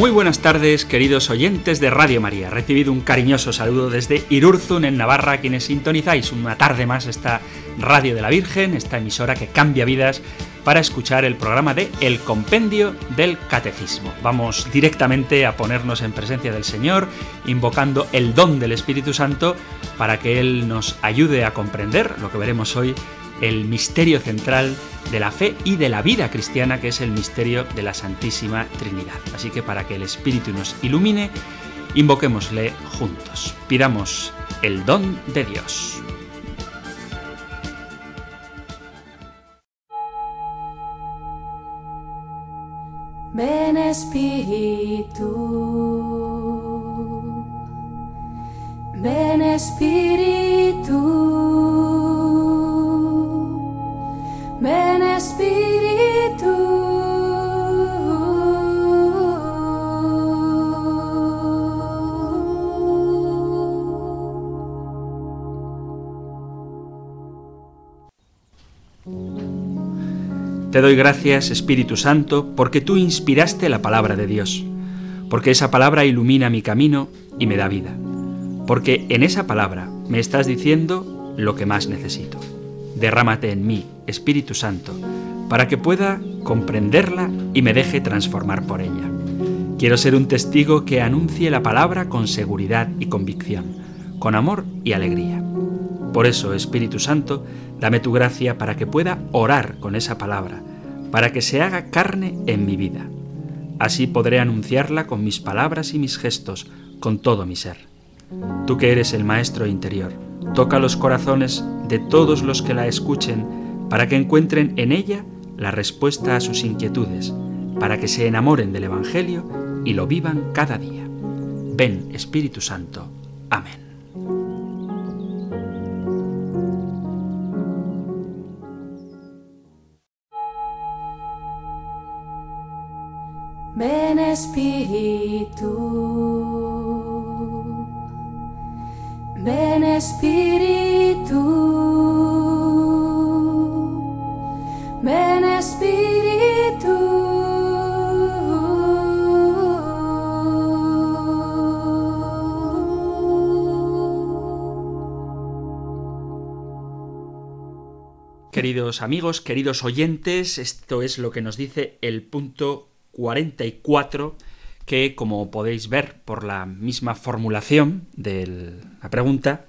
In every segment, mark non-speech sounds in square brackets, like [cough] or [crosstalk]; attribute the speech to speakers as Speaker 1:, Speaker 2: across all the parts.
Speaker 1: Muy buenas tardes, queridos oyentes de Radio María. Recibido un cariñoso saludo desde Irurzun, en Navarra, quienes sintonizáis una tarde más esta Radio de la Virgen, esta emisora que cambia vidas, para escuchar el programa de El Compendio del Catecismo. Vamos directamente a ponernos en presencia del Señor, invocando el don del Espíritu Santo para que Él nos ayude a comprender lo que veremos hoy el misterio central de la fe y de la vida cristiana, que es el misterio de la Santísima Trinidad. Así que para que el Espíritu nos ilumine, invoquémosle juntos. Pidamos el don de Dios.
Speaker 2: Ven Espíritu, ven Espíritu. Ven Espíritu.
Speaker 1: Te doy gracias, Espíritu Santo, porque tú inspiraste la palabra de Dios, porque esa palabra ilumina mi camino y me da vida, porque en esa palabra me estás diciendo lo que más necesito. Derrámate en mí, Espíritu Santo, para que pueda comprenderla y me deje transformar por ella. Quiero ser un testigo que anuncie la palabra con seguridad y convicción, con amor y alegría. Por eso, Espíritu Santo, dame tu gracia para que pueda orar con esa palabra, para que se haga carne en mi vida. Así podré anunciarla con mis palabras y mis gestos, con todo mi ser. Tú que eres el Maestro interior, toca los corazones de todos los que la escuchen para que encuentren en ella la respuesta a sus inquietudes, para que se enamoren del Evangelio y lo vivan cada día. Ven, Espíritu Santo. Amén.
Speaker 2: Ven Espíritu, ven Espíritu.
Speaker 1: Queridos amigos, queridos oyentes, esto es lo que nos dice el punto 44 que, como podéis ver por la misma formulación de la pregunta,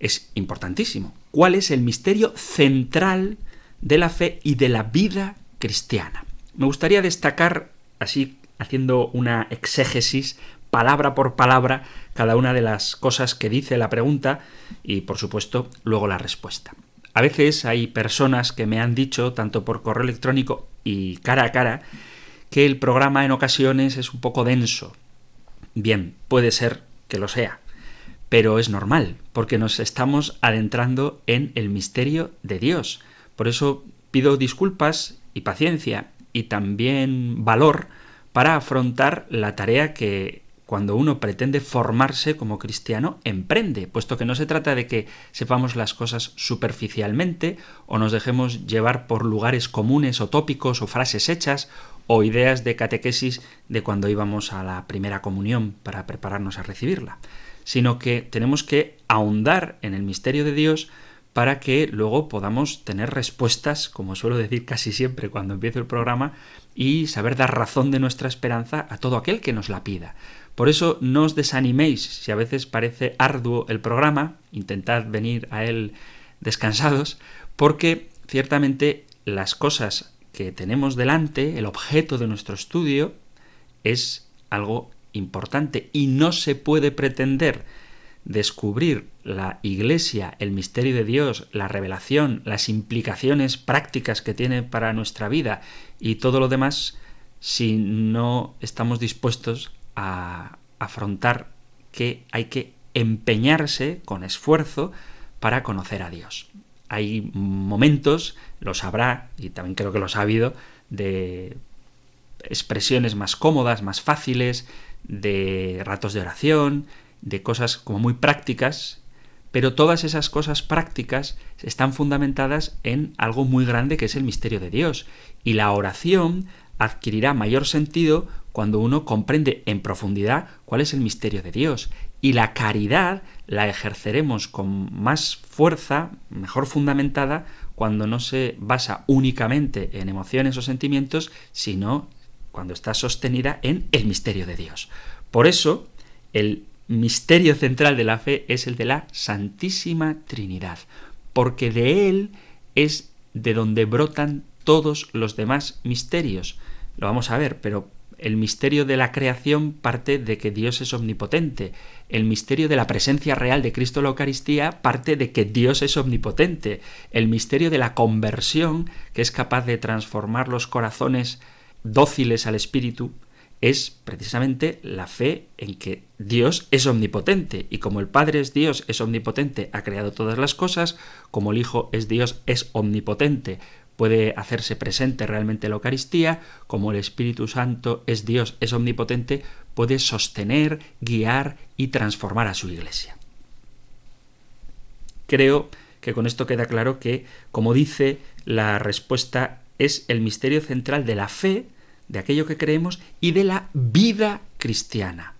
Speaker 1: es importantísimo. ¿Cuál es el misterio central de la fe y de la vida cristiana. Me gustaría destacar, así haciendo una exégesis, palabra por palabra, cada una de las cosas que dice la pregunta y, por supuesto, luego la respuesta. A veces hay personas que me han dicho, tanto por correo electrónico y cara a cara, que el programa en ocasiones es un poco denso. Bien, puede ser que lo sea, pero es normal, porque nos estamos adentrando en el misterio de Dios. Por eso pido disculpas y paciencia y también valor para afrontar la tarea que cuando uno pretende formarse como cristiano emprende, puesto que no se trata de que sepamos las cosas superficialmente o nos dejemos llevar por lugares comunes o tópicos o frases hechas o ideas de catequesis de cuando íbamos a la primera comunión para prepararnos a recibirla, sino que tenemos que ahondar en el misterio de Dios para que luego podamos tener respuestas, como suelo decir casi siempre cuando empiezo el programa, y saber dar razón de nuestra esperanza a todo aquel que nos la pida. Por eso no os desaniméis si a veces parece arduo el programa, intentad venir a él descansados, porque ciertamente las cosas que tenemos delante, el objeto de nuestro estudio, es algo importante y no se puede pretender descubrir la Iglesia, el misterio de Dios, la revelación, las implicaciones prácticas que tiene para nuestra vida y todo lo demás si no estamos dispuestos a afrontar que hay que empeñarse con esfuerzo para conocer a Dios. hay momentos, los habrá, y también creo que los ha habido, de expresiones más cómodas, más fáciles, de ratos de oración, de cosas como muy prácticas, pero todas esas cosas prácticas están fundamentadas en algo muy grande que es el misterio de Dios. Y la oración adquirirá mayor sentido cuando uno comprende en profundidad cuál es el misterio de Dios. Y la caridad la ejerceremos con más fuerza, mejor fundamentada, cuando no se basa únicamente en emociones o sentimientos, sino cuando está sostenida en el misterio de Dios. Por eso, el misterio central de la fe es el de la Santísima Trinidad, porque de él es de donde brotan todos los demás misterios. Lo vamos a ver, pero el misterio de la creación parte de que Dios es omnipotente. El misterio de la presencia real de Cristo en la Eucaristía parte de que Dios es omnipotente. El misterio de la conversión, que es capaz de transformar los corazones dóciles al Espíritu, es precisamente la fe en que Dios es omnipotente y como el Padre es Dios, es omnipotente, ha creado todas las cosas, como el Hijo es Dios, es omnipotente, puede hacerse presente realmente la Eucaristía, como el Espíritu Santo es Dios, es omnipotente, puede sostener, guiar y transformar a su iglesia. Creo que con esto queda claro que, como dice la respuesta, es el misterio central de la fe, de aquello que creemos y de la vida cristiana.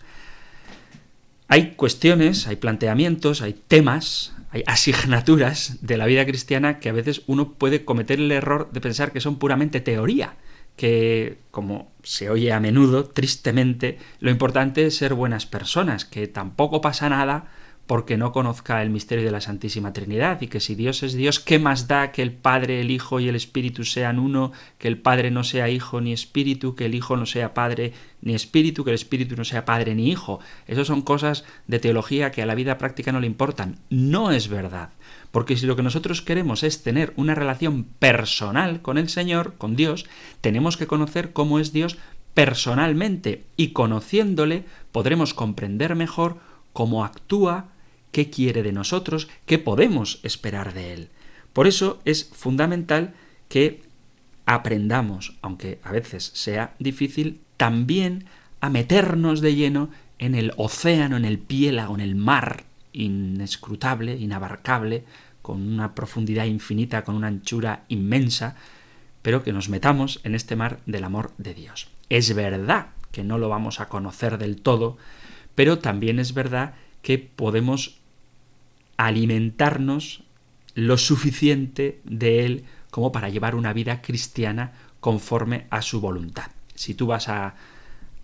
Speaker 1: Hay cuestiones, hay planteamientos, hay temas, hay asignaturas de la vida cristiana que a veces uno puede cometer el error de pensar que son puramente teoría, que, como se oye a menudo, tristemente, lo importante es ser buenas personas, que tampoco pasa nada porque no conozca el misterio de la Santísima Trinidad y que si Dios es Dios, ¿qué más da que el Padre, el Hijo y el Espíritu sean uno, que el Padre no sea Hijo ni Espíritu, que el Hijo no sea Padre ni Espíritu, que el Espíritu no sea Padre ni Hijo? Esas son cosas de teología que a la vida práctica no le importan. No es verdad. Porque si lo que nosotros queremos es tener una relación personal con el Señor, con Dios, tenemos que conocer cómo es Dios personalmente y conociéndole podremos comprender mejor cómo actúa, qué quiere de nosotros, qué podemos esperar de Él. Por eso es fundamental que aprendamos, aunque a veces sea difícil, también a meternos de lleno en el océano, en el piélago, en el mar inescrutable, inabarcable, con una profundidad infinita, con una anchura inmensa, pero que nos metamos en este mar del amor de Dios. Es verdad que no lo vamos a conocer del todo, pero también es verdad que podemos alimentarnos lo suficiente de Él como para llevar una vida cristiana conforme a su voluntad. Si tú vas a,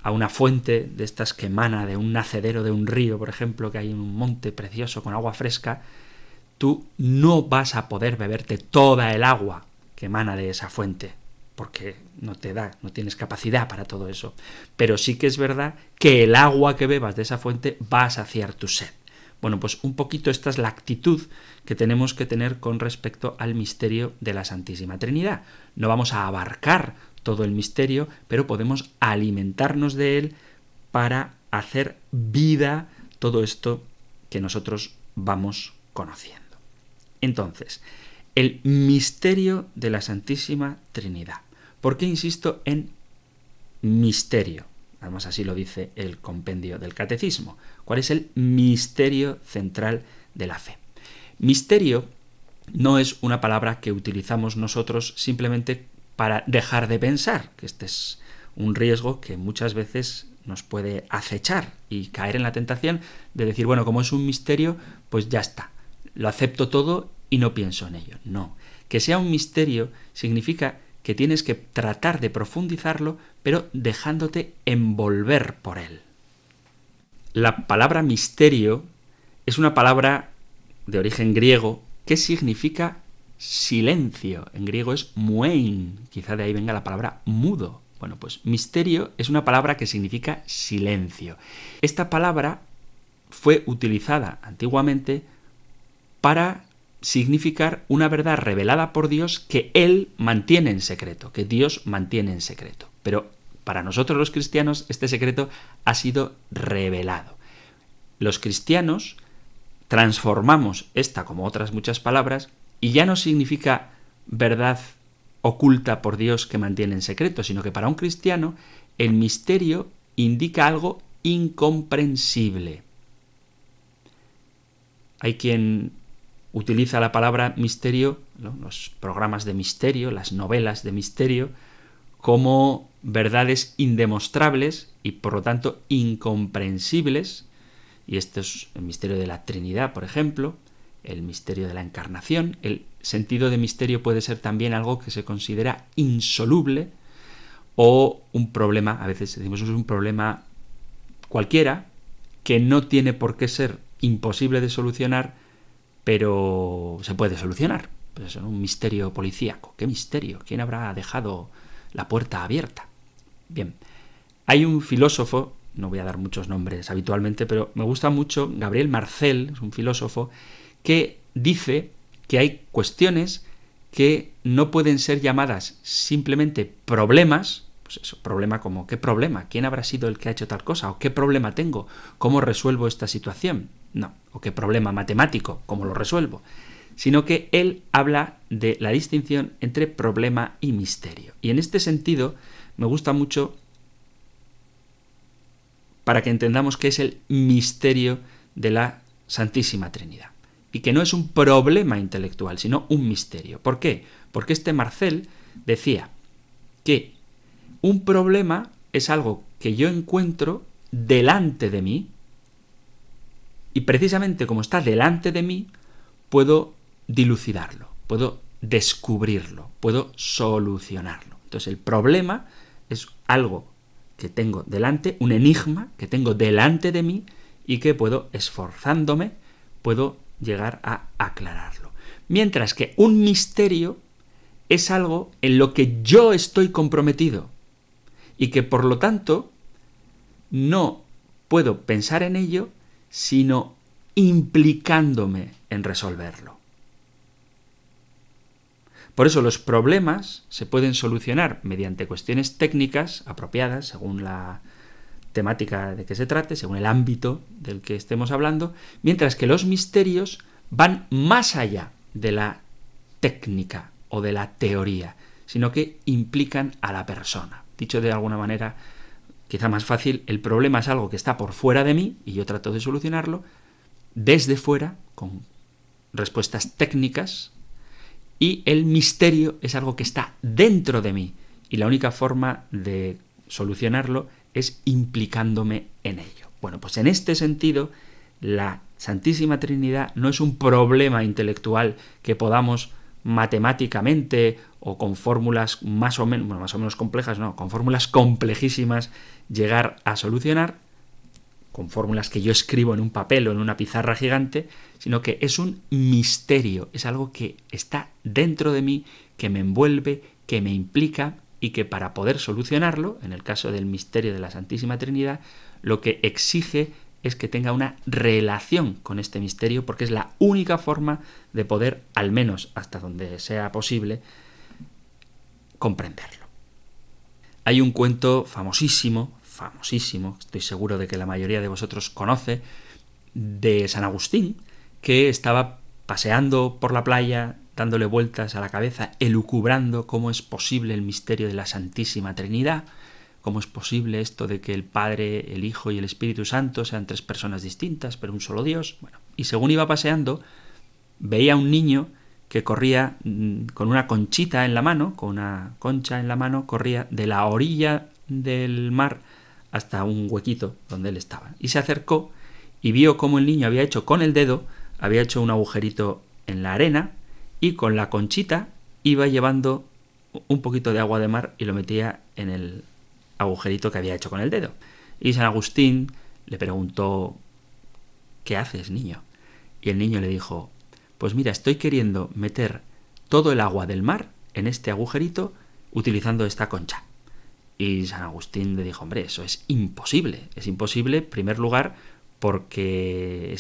Speaker 1: una fuente de estas que emana de un nacedero de un río, por ejemplo, que hay un monte precioso con agua fresca, tú no vas a poder beberte toda el agua que emana de esa fuente, porque no te da, no tienes capacidad para todo eso. Pero sí que es verdad que el agua que bebas de esa fuente va a saciar tu sed. Bueno, pues un poquito esta es la actitud que tenemos que tener con respecto al misterio de la Santísima Trinidad. No vamos a abarcar todo el misterio, pero podemos alimentarnos de él para hacer vida todo esto que nosotros vamos conociendo. Entonces, el misterio de la Santísima Trinidad. ¿Por qué insisto en misterio? Además así lo dice el compendio del catecismo. ¿Cuál es el misterio central de la fe? Misterio no es una palabra que utilizamos nosotros simplemente para dejar de pensar, que este es un riesgo que muchas veces nos puede acechar y caer en la tentación de decir, bueno, como es un misterio, pues ya está, lo acepto todo y no pienso en ello. No, que sea un misterio significa que tienes que tratar de profundizarlo, pero dejándote envolver por él. La palabra misterio es una palabra de origen griego que significa silencio. En griego es muein, quizá de ahí venga la palabra mudo. Bueno, pues misterio es una palabra que significa silencio. Esta palabra fue utilizada antiguamente para significar una verdad revelada por Dios que Él mantiene en secreto, que Dios mantiene en secreto. Pero para nosotros los cristianos este secreto ha sido revelado. Los cristianos transformamos esta, como otras muchas palabras, Y ya no significa verdad oculta por Dios que mantiene en secreto, sino que para un cristiano el misterio indica algo incomprensible. Hay quien utiliza la palabra misterio, los programas de misterio, las novelas de misterio, como verdades indemostrables y por lo tanto incomprensibles. Y este es el misterio de la Trinidad, por ejemplo, el misterio de la encarnación. El sentido de misterio puede ser también algo que se considera insoluble o un problema, a veces decimos es un problema cualquiera, que no tiene por qué ser imposible de solucionar, pero se puede solucionar. Pues es un misterio policíaco. ¿Qué misterio? ¿Quién habrá dejado la puerta abierta? Bien, hay un filósofo, no voy a dar muchos nombres habitualmente, pero me gusta mucho, Gabriel Marcel, es un filósofo, que dice que hay cuestiones que no pueden ser llamadas simplemente problemas, pues eso, problema como ¿qué problema? ¿Quién habrá sido el que ha hecho tal cosa? ¿O qué problema tengo? ¿Cómo resuelvo esta situación? No, o qué problema matemático, ¿cómo lo resuelvo? Sino que él habla de la distinción entre problema y misterio. Y en este sentido me gusta mucho para que entendamos qué es el misterio de la Santísima Trinidad. Y que no es un problema intelectual, sino un misterio. ¿Por qué? Porque este Marcel decía que un problema es algo que yo encuentro delante de mí y precisamente como está delante de mí, puedo dilucidarlo, puedo descubrirlo, puedo solucionarlo. Entonces el problema es algo que tengo delante, un enigma que tengo delante de mí y que puedo, esforzándome, puedo llegar a aclararlo. Mientras que un misterio es algo en lo que yo estoy comprometido y que por lo tanto no puedo pensar en ello sino implicándome en resolverlo. Por eso los problemas se pueden solucionar mediante cuestiones técnicas apropiadas según la temática de que se trate, según el ámbito del que estemos hablando, mientras que los misterios van más allá de la técnica o de la teoría, sino que implican a la persona. Dicho de alguna manera, quizá más fácil, el problema es algo que está por fuera de mí y yo trato de solucionarlo desde fuera, con respuestas técnicas, y el misterio es algo que está dentro de mí y la única forma de solucionarlo es implicándome en ello. Bueno, pues en este sentido, la Santísima Trinidad no es un problema intelectual que podamos matemáticamente o con fórmulas más o menos, más o menos complejas, no, con fórmulas complejísimas llegar a solucionar, con fórmulas que yo escribo en un papel o en una pizarra gigante, sino que es un misterio, es algo que está dentro de mí, que me envuelve, que me implica y que para poder solucionarlo, en el caso del misterio de la Santísima Trinidad, lo que exige es que tenga una relación con este misterio, porque es la única forma de poder, al menos hasta donde sea posible, comprenderlo. Hay un cuento famosísimo, famosísimo, estoy seguro de que la mayoría de vosotros conoce, de San Agustín, que estaba paseando por la playa, dándole vueltas a la cabeza, elucubrando cómo es posible el misterio de la Santísima Trinidad, cómo es posible esto de que el Padre, el Hijo y el Espíritu Santo sean tres personas distintas, pero un solo Dios. Bueno, y según iba paseando, veía un niño que corría mm, con una conchita en la mano, con una concha en la mano, corría de la orilla del mar hasta un huequito donde él estaba. Y se acercó y vio cómo el niño había hecho con el dedo, había hecho un agujerito en la arena y con la conchita iba llevando un poquito de agua de mar y lo metía en el agujerito que había hecho con el dedo. Y San Agustín le preguntó, ¿qué haces, niño? Y el niño le dijo, pues mira, estoy queriendo meter todo el agua del mar en este agujerito utilizando esta concha. Y San Agustín le dijo, hombre, eso es imposible. Es imposible, en primer lugar, porque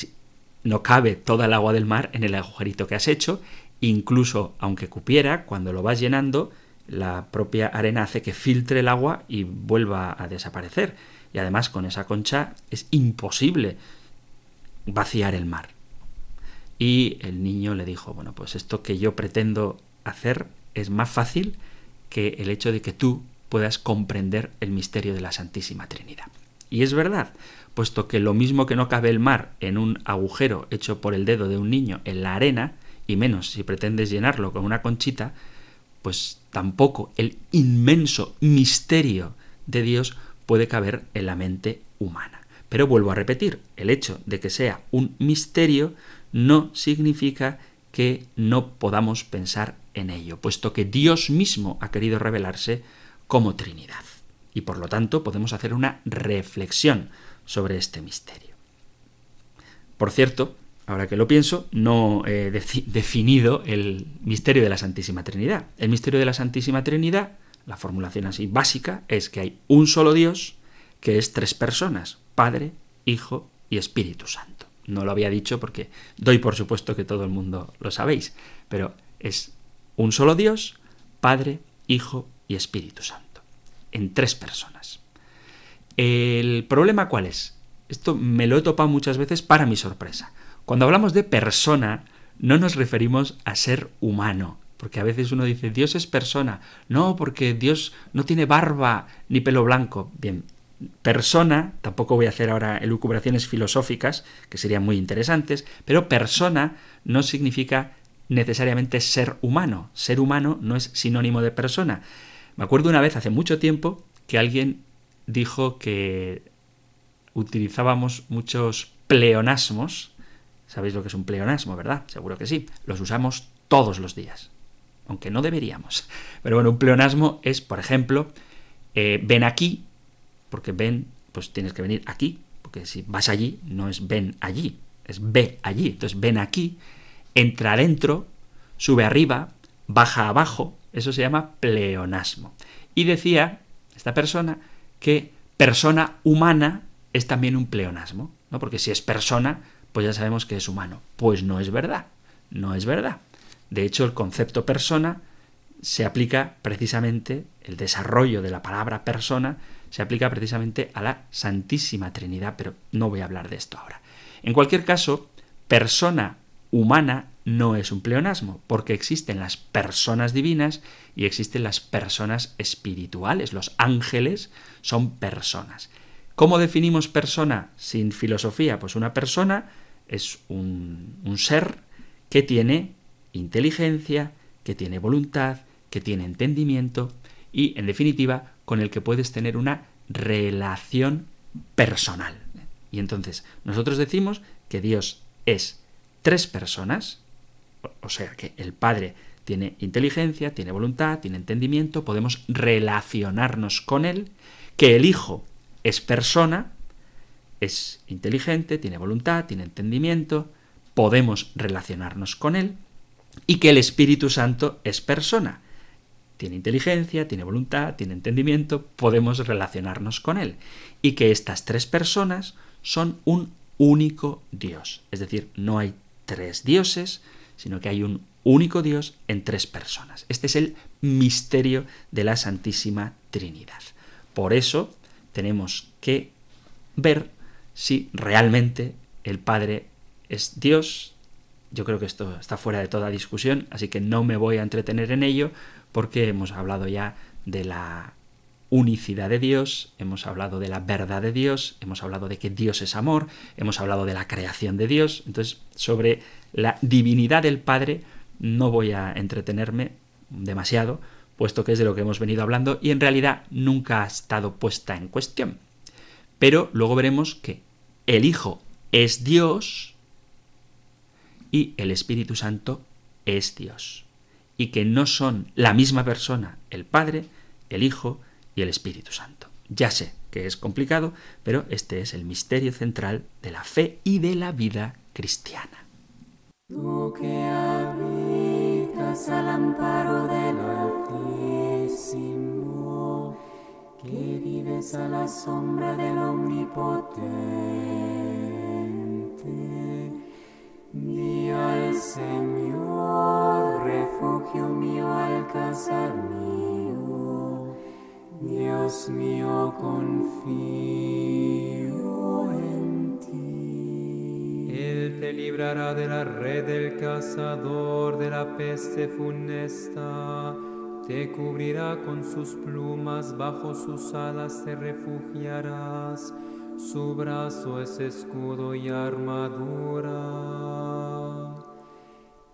Speaker 1: no cabe toda el agua del mar en el agujerito que has hecho. Incluso aunque cupiera, cuando lo vas llenando, la propia arena hace que filtre el agua y vuelva a desaparecer. Y además con esa concha es imposible vaciar el mar. y el niño le dijo, bueno, pues esto que yo pretendo hacer es más fácil que el hecho de que tú puedas comprender el misterio de la Santísima Trinidad. Y es verdad, puesto que lo mismo que no cabe el mar en un agujero hecho por el dedo de un niño en la arena, y menos si pretendes llenarlo con una conchita, pues tampoco el inmenso misterio de Dios puede caber en la mente humana. Pero vuelvo a repetir, el hecho de que sea un misterio no significa que no podamos pensar en ello, puesto que Dios mismo ha querido revelarse como Trinidad. Y por lo tanto podemos hacer una reflexión sobre este misterio. Por cierto, ahora que lo pienso, no he definido el misterio de la Santísima Trinidad. El misterio de la Santísima Trinidad, la formulación así básica, es que hay un solo Dios que es tres personas, Padre, Hijo y Espíritu Santo. No lo había dicho porque doy por supuesto que todo el mundo lo sabéis, pero es un solo Dios, Padre, Hijo y Espíritu Santo, en tres personas. ¿El problema cuál es? Esto me lo he topado muchas veces para mi sorpresa. Cuando hablamos de persona, no nos referimos a ser humano, porque a veces uno dice, Dios es persona. No, porque Dios no tiene barba ni pelo blanco. Bien, persona, tampoco voy a hacer ahora elucubraciones filosóficas, que serían muy interesantes, pero persona no significa necesariamente ser humano. Ser humano no es sinónimo de persona. Me acuerdo una vez, hace mucho tiempo, que alguien dijo que utilizábamos muchos pleonasmos. ¿Sabéis lo que es un pleonasmo, verdad? Seguro que sí. Los usamos todos los días, aunque no deberíamos. [laughs] Pero bueno, un pleonasmo es, por ejemplo, eh, ven aquí, porque ven, pues tienes que venir aquí, porque si vas allí no es ven allí, es ve allí. Entonces ven aquí, entra adentro, sube arriba, baja abajo, eso se llama pleonasmo. Y decía esta persona que persona humana es también un pleonasmo, ¿no? Porque si es persona, pues ya sabemos que es humano. Pues no es verdad, no es verdad. De hecho, el concepto persona se aplica precisamente, el desarrollo de la palabra persona se aplica precisamente a la Santísima Trinidad, pero no voy a hablar de esto ahora. En cualquier caso, persona humana no es un pleonasmo, porque existen las personas divinas y existen las personas espirituales. Los ángeles son personas. ¿Cómo definimos persona sin filosofía? Pues una persona es un, ser que tiene inteligencia, que tiene voluntad, que tiene entendimiento y, en definitiva, con el que puedes tener una relación personal. Y entonces, nosotros decimos que Dios es tres personas, o sea que el Padre tiene inteligencia, tiene voluntad, tiene entendimiento, podemos relacionarnos con Él, que el Hijo es persona, es inteligente, tiene voluntad, tiene entendimiento, podemos relacionarnos con Él, y que el Espíritu Santo es persona, tiene inteligencia, tiene voluntad, tiene entendimiento, podemos relacionarnos con Él, y que estas tres personas son un único Dios, es decir, no hay tres dioses, sino que hay un único Dios en tres personas. Este es el misterio de la Santísima Trinidad. Por eso tenemos que ver si realmente el Padre es Dios. Yo creo que esto está fuera de toda discusión, así que no me voy a entretener en ello porque hemos hablado ya de la unicidad de Dios, hemos hablado de la verdad de Dios, hemos hablado de que Dios es amor, hemos hablado de la creación de Dios. Entonces, sobre la divinidad del Padre no voy a entretenerme demasiado, puesto que es de lo que hemos venido hablando y en realidad nunca ha estado puesta en cuestión. Pero luego veremos que el Hijo es Dios y el Espíritu Santo es Dios. Y que no son la misma persona el Padre, el Hijo y el Espíritu Santo. Ya sé que es complicado, pero este es el misterio central de la fe y de la vida cristiana.
Speaker 2: Tú que habitas al amparo del Altísimo, que vives a la sombra del Omnipotente, di al Señor, refugio mío, alcázar mío, Dios mío, confío en ti.
Speaker 3: Él te librará de la red del cazador, de la peste funesta. Te cubrirá con sus plumas, bajo sus alas te refugiarás. Su brazo es escudo y armadura.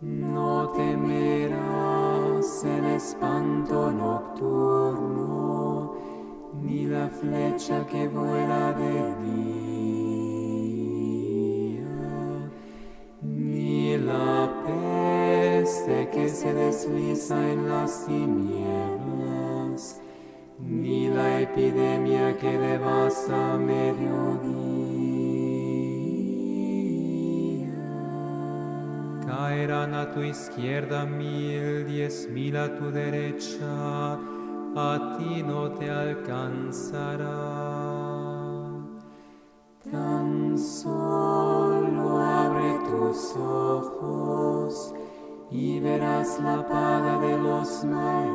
Speaker 3: No temerás el espanto nocturno, ni la flecha que vuela de día, ni la se desliza en las tinieblas, ni la epidemia que devasta mediodía. Caerán a tu izquierda mil, diez mil a tu derecha, a ti no te alcanzará. Tan solo abre tus ojos y verás la paga de los malvados,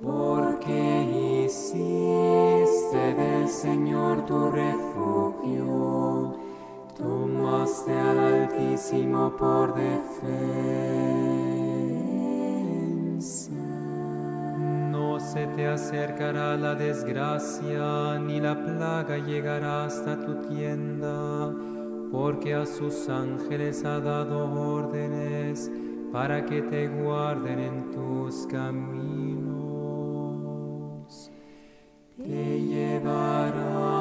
Speaker 3: porque hiciste del Señor tu refugio, tomaste al Altísimo por defensa. No se te acercará la desgracia, ni la plaga llegará hasta tu tienda, porque a sus ángeles ha dado órdenes para que te guarden en tus caminos. Te llevarán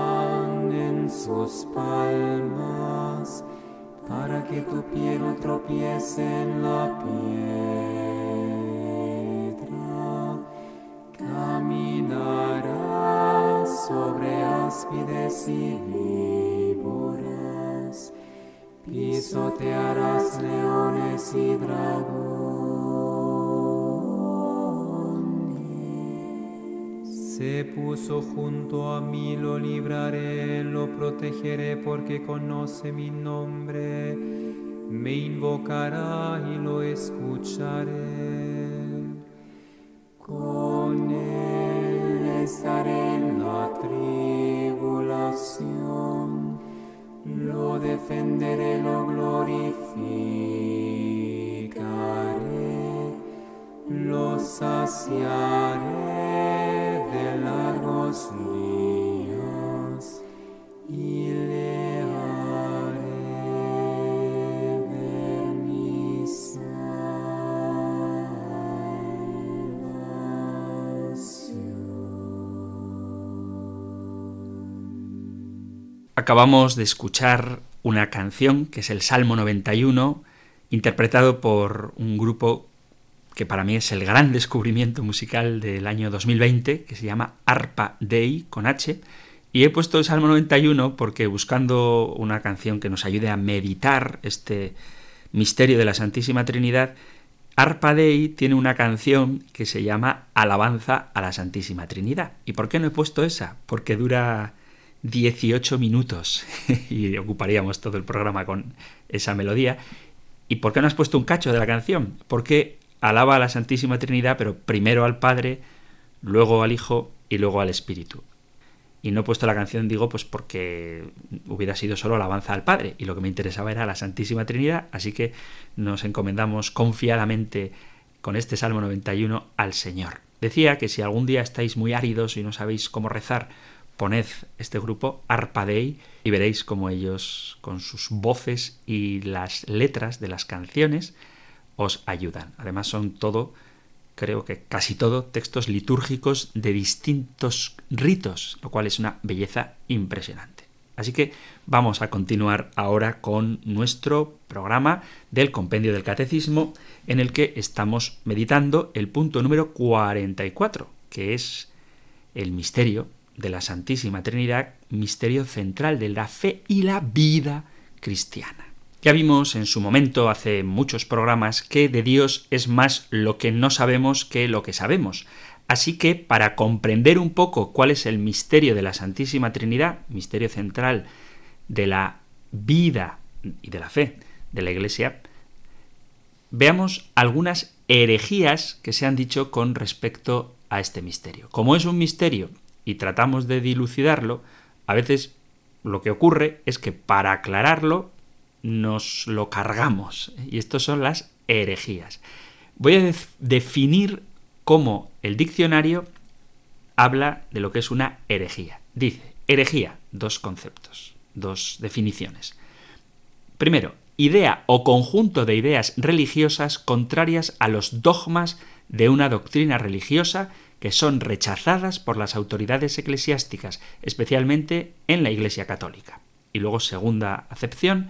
Speaker 3: en sus palmas para que tu pie no tropiece en la piedra. Caminarás sobre áspides y pisotearás leones y dragones. Se puso junto a mí, lo libraré, lo protegeré porque conoce mi nombre. Me invocará y lo escucharé. Con él estaré lo defenderé, lo glorificaré, lo saciaré de largos
Speaker 1: Acabamos de escuchar una canción que es el Salmo 91, interpretado por un grupo que para mí es el gran descubrimiento musical del año 2020, que se llama Arpa Dei con H. Y he puesto el Salmo 91 porque buscando una canción que nos ayude a meditar este misterio de la Santísima Trinidad, Arpa Dei tiene una canción que se llama Alabanza a la Santísima Trinidad. ¿Y por qué no he puesto esa? Porque dura 18 minutos [laughs] y ocuparíamos todo el programa con esa melodía. ¿Y por qué no has puesto un cacho de la canción? Porque alaba a la Santísima Trinidad, pero primero al Padre, luego al Hijo y luego al Espíritu. Y no he puesto la canción, digo, pues porque hubiera sido solo alabanza al Padre, y lo que me interesaba era la Santísima Trinidad, así que nos encomendamos confiadamente con este Salmo 91 al Señor. Decía que si algún día estáis muy áridos y no sabéis cómo rezar, poned este grupo Arpadei y veréis cómo ellos, con sus voces y las letras de las canciones, os ayudan. Además son todo, creo que casi todo, textos litúrgicos de distintos ritos, lo cual es una belleza impresionante. Así que vamos a continuar ahora con nuestro programa del Compendio del Catecismo, en el que estamos meditando el punto número 44, que es el misterio de la Santísima Trinidad, misterio central de la fe y la vida cristiana. Ya vimos en su momento, hace muchos programas, que de Dios es más lo que no sabemos que lo que sabemos. Así que para comprender un poco cuál es el misterio de la Santísima Trinidad, misterio central de la vida y de la fe de la Iglesia, veamos algunas herejías que se han dicho con respecto a este misterio. Como es un misterio y tratamos de dilucidarlo, a veces lo que ocurre es que para aclararlo nos lo cargamos. Y estos son las herejías. Voy a definir cómo el diccionario habla de lo que es una herejía. Dice, herejía, dos conceptos, dos definiciones. Primero, idea o conjunto de ideas religiosas contrarias a los dogmas de una doctrina religiosa que son rechazadas por las autoridades eclesiásticas, especialmente en la Iglesia Católica. Y luego, segunda acepción,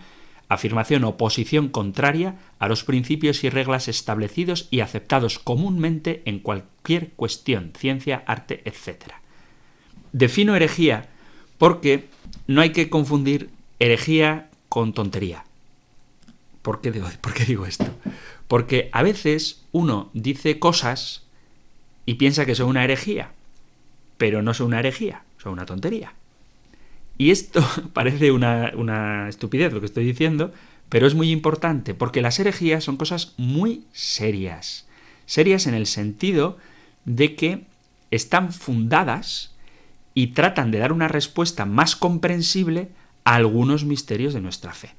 Speaker 1: afirmación o posición contraria a los principios y reglas establecidos y aceptados comúnmente en cualquier cuestión, ciencia, arte, etc. Defino herejía porque no hay que confundir herejía con tontería. ¿Por qué, digo, ¿Por qué digo esto? Porque a veces uno dice cosas y piensa que son una herejía, pero no son una herejía, son una tontería. Y esto [laughs] parece una, estupidez lo que estoy diciendo, pero es muy importante, porque las herejías son cosas muy serias. Serias en el sentido de que están fundadas y tratan de dar una respuesta más comprensible a algunos misterios de nuestra fe.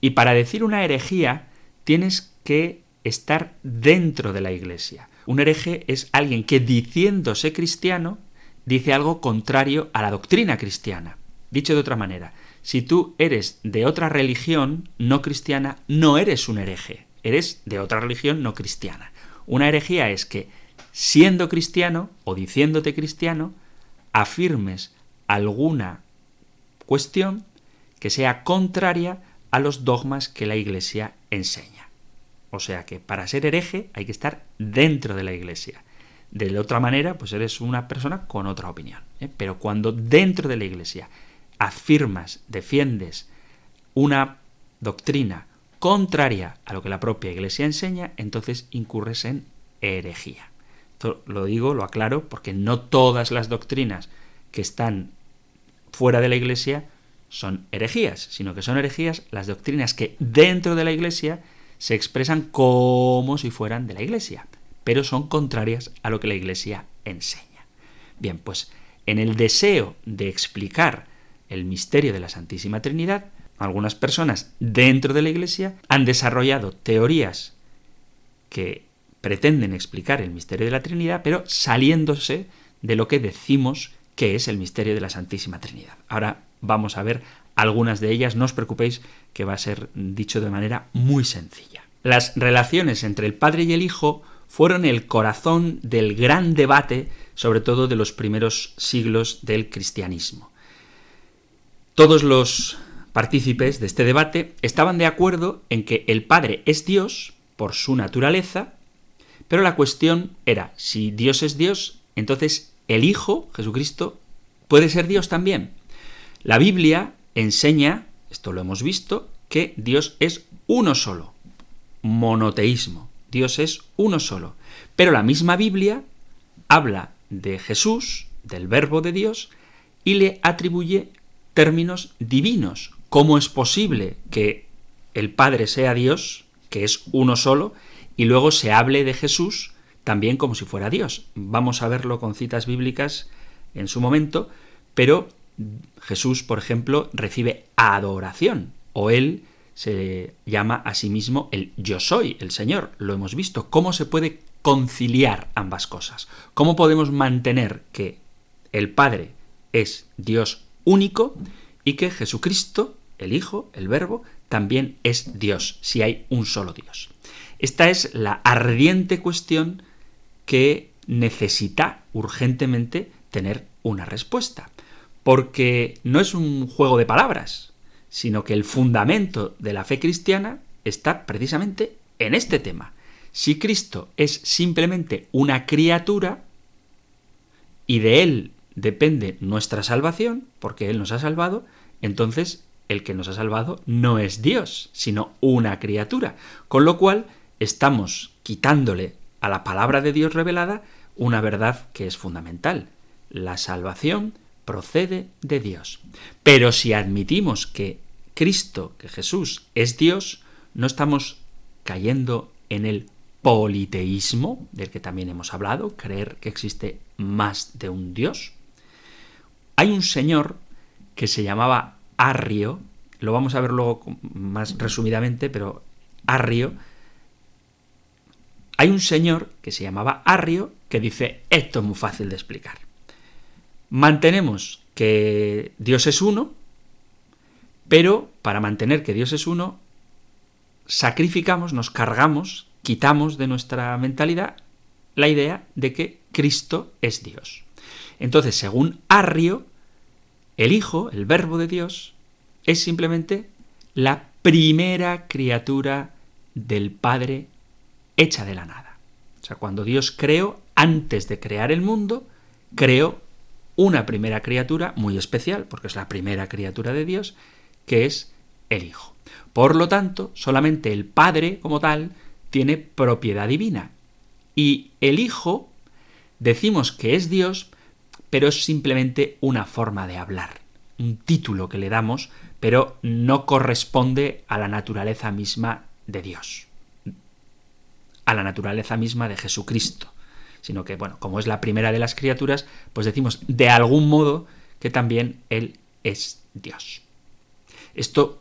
Speaker 1: Y para decir una herejía tienes que estar dentro de la iglesia. Un hereje es alguien que diciéndose cristiano dice algo contrario a la doctrina cristiana. Dicho de otra manera, si tú eres de otra religión no cristiana, no eres un hereje, eres de otra religión no cristiana. Una herejía es que, siendo cristiano o diciéndote cristiano, afirmes alguna cuestión que sea contraria a los dogmas que la Iglesia enseña. O sea que para ser hereje hay que estar dentro de la Iglesia. De la otra manera, pues eres una persona con otra opinión. ¿eh? Pero cuando dentro de la Iglesia afirmas, defiendes una doctrina contraria a lo que la propia Iglesia enseña, entonces incurres en herejía. Esto lo digo, lo aclaro, porque no todas las doctrinas que están fuera de la Iglesia son herejías, sino que son herejías las doctrinas que dentro de la Iglesia se expresan como si fueran de la Iglesia, pero son contrarias a lo que la Iglesia enseña. Bien, pues en el deseo de explicar el misterio de la Santísima Trinidad, algunas personas dentro de la Iglesia han desarrollado teorías que pretenden explicar el misterio de la Trinidad, pero saliéndose de lo que decimos que es el misterio de la Santísima Trinidad. Ahora vamos a ver algunas de ellas, no os preocupéis que va a ser dicho de manera muy sencilla. Las relaciones entre el Padre y el Hijo fueron el corazón del gran debate, sobre todo de los primeros siglos del cristianismo. Todos los partícipes de este debate estaban de acuerdo en que el Padre es Dios por su naturaleza, pero la cuestión era, si Dios es Dios, entonces el Hijo, Jesucristo, puede ser Dios también. La Biblia enseña, esto lo hemos visto, que Dios es uno solo, monoteísmo, Dios es uno solo. Pero la misma Biblia habla de Jesús, del verbo de Dios, y le atribuye términos divinos. ¿Cómo es posible que el Padre sea Dios, que es uno solo, y luego se hable de Jesús también como si fuera Dios? Vamos a verlo con citas bíblicas en su momento, pero Jesús, por ejemplo, recibe adoración, o él se llama a sí mismo el yo soy, el Señor. Lo hemos visto. ¿Cómo se puede conciliar ambas cosas? ¿Cómo podemos mantener que el Padre es Dios único y que Jesucristo, el Hijo, el Verbo, también es Dios, si hay un solo Dios. Esta es la ardiente cuestión que necesita urgentemente tener una respuesta, porque no es un juego de palabras, sino que el fundamento de la fe cristiana está precisamente en este tema. Si Cristo es simplemente una criatura y de él depende nuestra salvación, porque Él nos ha salvado, entonces el que nos ha salvado no es Dios, sino una criatura. Con lo cual estamos quitándole a la palabra de Dios revelada una verdad que es fundamental. La salvación procede de Dios. Pero si admitimos que Cristo, que Jesús es Dios, no estamos cayendo en el politeísmo, del que también hemos hablado, creer que existe más de un Dios. Hay un señor que se llamaba Arrio, lo vamos a ver luego más resumidamente, pero Arrio, hay un señor que se llamaba Arrio que dice, esto es muy fácil de explicar. Mantenemos que Dios es uno, pero para mantener que Dios es uno, sacrificamos, nos cargamos, quitamos de nuestra mentalidad la idea de que Cristo es Dios. Entonces, según Arrio, el Hijo, el Verbo de Dios, es simplemente la primera criatura del Padre hecha de la nada. O sea, cuando Dios creó, antes de crear el mundo, creó una primera criatura muy especial, porque es la primera criatura de Dios, que es el Hijo. Por lo tanto, solamente el Padre como tal tiene propiedad divina. Y el Hijo, decimos que es Dios, pero es simplemente una forma de hablar, un título que le damos, pero no corresponde a la naturaleza misma de Dios, a la naturaleza misma de Jesucristo, sino que, bueno, como es la primera de las criaturas, pues decimos de algún modo que también Él es Dios. Esto,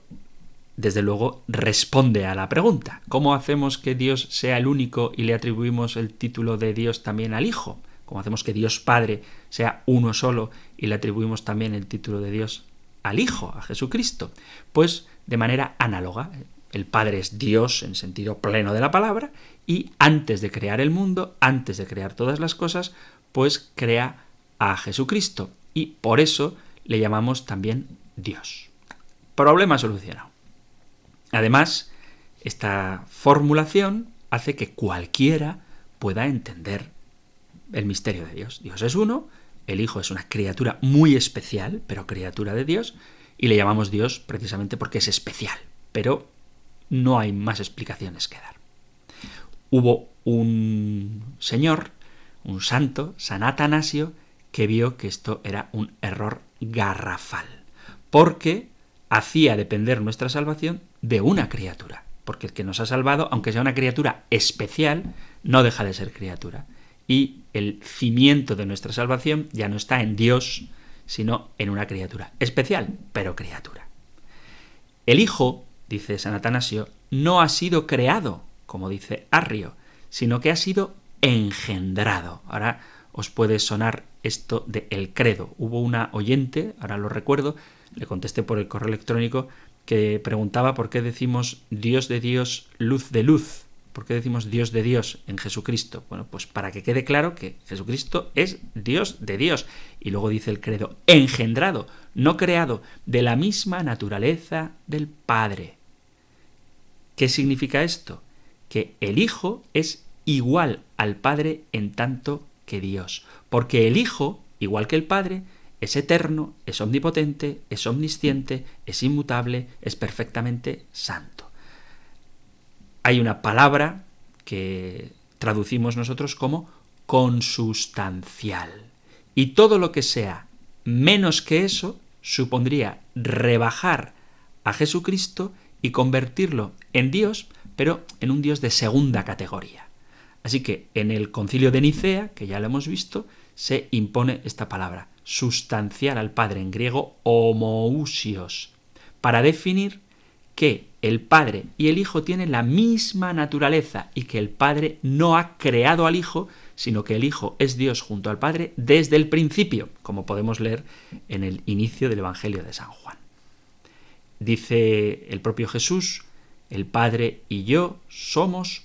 Speaker 1: desde luego, responde a la pregunta, ¿cómo hacemos que Dios sea el único y le atribuimos el título de Dios también al Hijo? ¿Cómo hacemos que Dios Padre sea uno solo y le atribuimos también el título de Dios al Hijo, a Jesucristo? Pues de manera análoga. El Padre es Dios en sentido pleno de la palabra y antes de crear el mundo, antes de crear todas las cosas, pues crea a Jesucristo y por eso le llamamos también Dios. Problema solucionado. Además, esta formulación hace que cualquiera pueda entender el misterio de Dios. Dios es uno, el Hijo es una criatura muy especial, pero criatura de Dios, y le llamamos Dios precisamente porque es especial, pero no hay más explicaciones que dar. Hubo un señor, un santo, San Atanasio, que vio que esto era un error garrafal, porque hacía depender nuestra salvación de una criatura, porque el que nos ha salvado, aunque sea una criatura especial, no deja de ser criatura y el cimiento de nuestra salvación ya no está en Dios, sino en una criatura especial, pero criatura. El Hijo, dice San Atanasio, no ha sido creado, como dice Arrio, sino que ha sido engendrado. Ahora os puede sonar esto de el credo. Hubo una oyente, ahora lo recuerdo, le contesté por el correo electrónico, que preguntaba por qué decimos Dios de Dios, luz de luz. ¿Por qué decimos Dios de Dios en Jesucristo? Bueno, pues para que quede claro que Jesucristo es Dios de Dios. Y luego dice el credo, engendrado, no creado, de la misma naturaleza del Padre. ¿Qué significa esto? Que el Hijo es igual al Padre en tanto que Dios. Porque el Hijo, igual que el Padre, es eterno, es omnipotente, es omnisciente, es inmutable, es perfectamente santo hay una palabra que traducimos nosotros como consustancial. Y todo lo que sea menos que eso supondría rebajar a Jesucristo y convertirlo en Dios, pero en un Dios de segunda categoría. Así que en el concilio de Nicea, que ya lo hemos visto, se impone esta palabra, sustancial al Padre, en griego homousios, para definir que el Padre y el Hijo tienen la misma naturaleza y que el Padre no ha creado al Hijo, sino que el Hijo es Dios junto al Padre desde el principio, como podemos leer en el inicio del Evangelio de San Juan. Dice el propio Jesús, el Padre y yo somos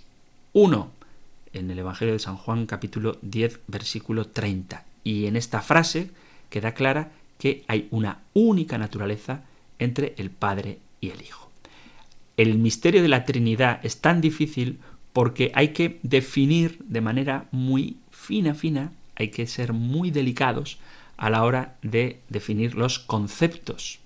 Speaker 1: uno, en el Evangelio de San Juan capítulo 10 versículo 30. Y en esta frase queda clara que hay una única naturaleza entre el Padre y el Hijo el misterio de la Trinidad es tan difícil porque hay que definir de manera muy fina, fina, hay que ser muy delicados a la hora de definir los conceptos.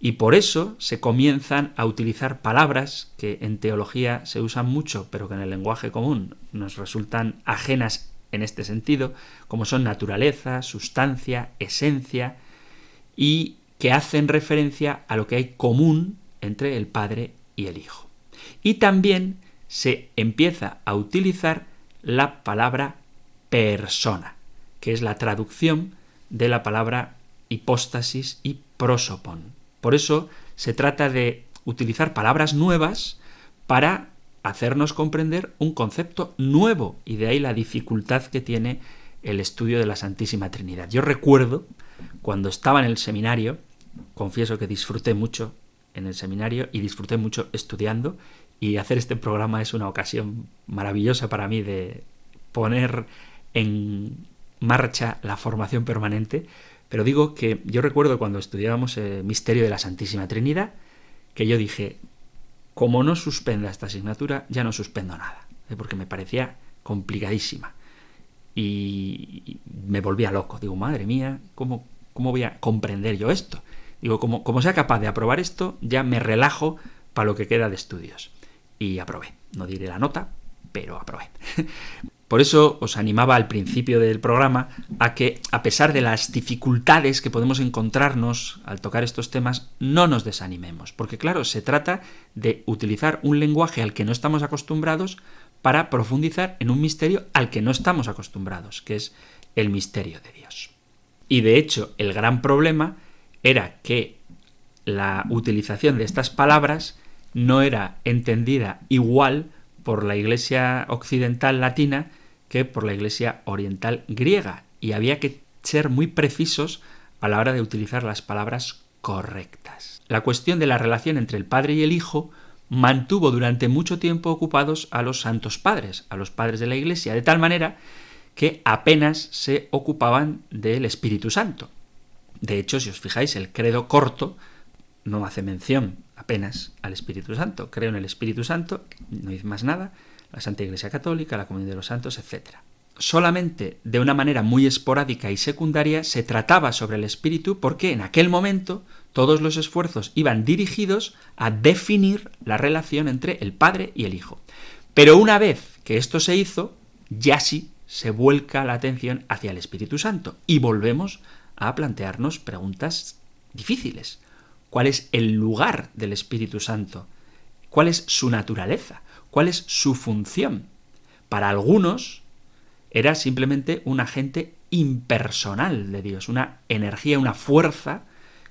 Speaker 1: Y por eso se comienzan a utilizar palabras que en teología se usan mucho, pero que en el lenguaje común nos resultan ajenas en este sentido, como son naturaleza, sustancia, esencia, y que hacen referencia a lo que hay común entre el Padre y el Hijo. Y también se empieza a utilizar la palabra persona, que es la traducción de la palabra hipóstasis y prosopon. Por eso se trata de utilizar palabras nuevas para hacernos comprender un concepto nuevo y de ahí la dificultad que tiene el estudio de la Santísima Trinidad. Yo recuerdo cuando estaba en el seminario, confieso que disfruté mucho en el seminario y disfruté mucho estudiando y hacer este programa es una ocasión maravillosa para mí de poner en marcha la formación permanente, pero digo que yo recuerdo cuando estudiábamos el misterio de la Santísima Trinidad, que yo dije, como no suspenda esta asignatura, ya no suspendo nada, ¿eh? porque me parecía complicadísima. Y me volvía loco. Digo, madre mía, ¿cómo, cómo voy a comprender yo esto? Digo, como, como sea capaz de aprobar esto, ya me relajo para lo que queda de estudios. Y aprobé. No diré la nota, pero aprobé. [laughs] Por eso os animaba al principio del programa a que, a pesar de las dificultades que podemos encontrarnos al tocar estos temas, no nos desanimemos. Porque claro, se trata de utilizar un lenguaje al que no estamos acostumbrados para profundizar en un misterio al que no estamos acostumbrados, que es el misterio de Dios. Y de hecho, el gran problema era que la utilización de estas palabras no era entendida igual por la Iglesia occidental latina que por la Iglesia oriental griega, y había que ser muy precisos a la hora de utilizar las palabras correctas. La cuestión de la relación entre el Padre y el Hijo mantuvo durante mucho tiempo ocupados a los santos padres, a los padres de la Iglesia, de tal manera que apenas se ocupaban del Espíritu Santo. De hecho, si os fijáis, el credo corto no hace mención apenas al Espíritu Santo. Creo en el Espíritu Santo, no dice más nada, la Santa Iglesia Católica, la Comunidad de los Santos, etc. Solamente de una manera muy esporádica y secundaria se trataba sobre el espíritu porque en aquel momento todos los esfuerzos iban dirigidos a definir la relación entre el Padre y el Hijo. Pero una vez que esto se hizo, ya sí se vuelca la atención hacia el Espíritu Santo y volvemos a plantearnos preguntas difíciles. ¿Cuál es el lugar del Espíritu Santo? ¿Cuál es su naturaleza? ¿Cuál es su función? Para algunos era simplemente un agente impersonal de Dios, una energía, una fuerza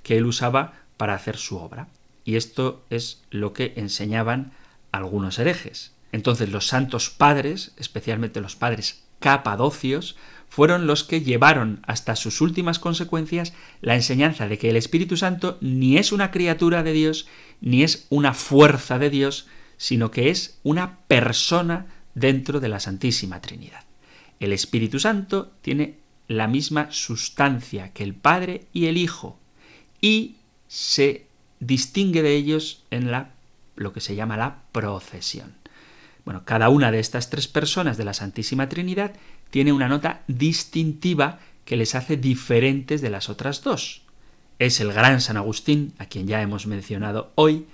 Speaker 1: que él usaba para hacer su obra. Y esto es lo que enseñaban algunos herejes. Entonces los santos padres, especialmente los padres capadocios, fueron los que llevaron hasta sus últimas consecuencias la enseñanza de que el Espíritu Santo ni es una criatura de Dios, ni es una fuerza de Dios, sino que es una persona dentro de la Santísima Trinidad. El Espíritu Santo tiene la misma sustancia que el Padre y el Hijo y se distingue de ellos en la, lo que se llama la procesión. Bueno, cada una de estas tres personas de la Santísima Trinidad tiene una nota distintiva que les hace diferentes de las otras dos. Es el gran San Agustín, a quien ya hemos mencionado hoy,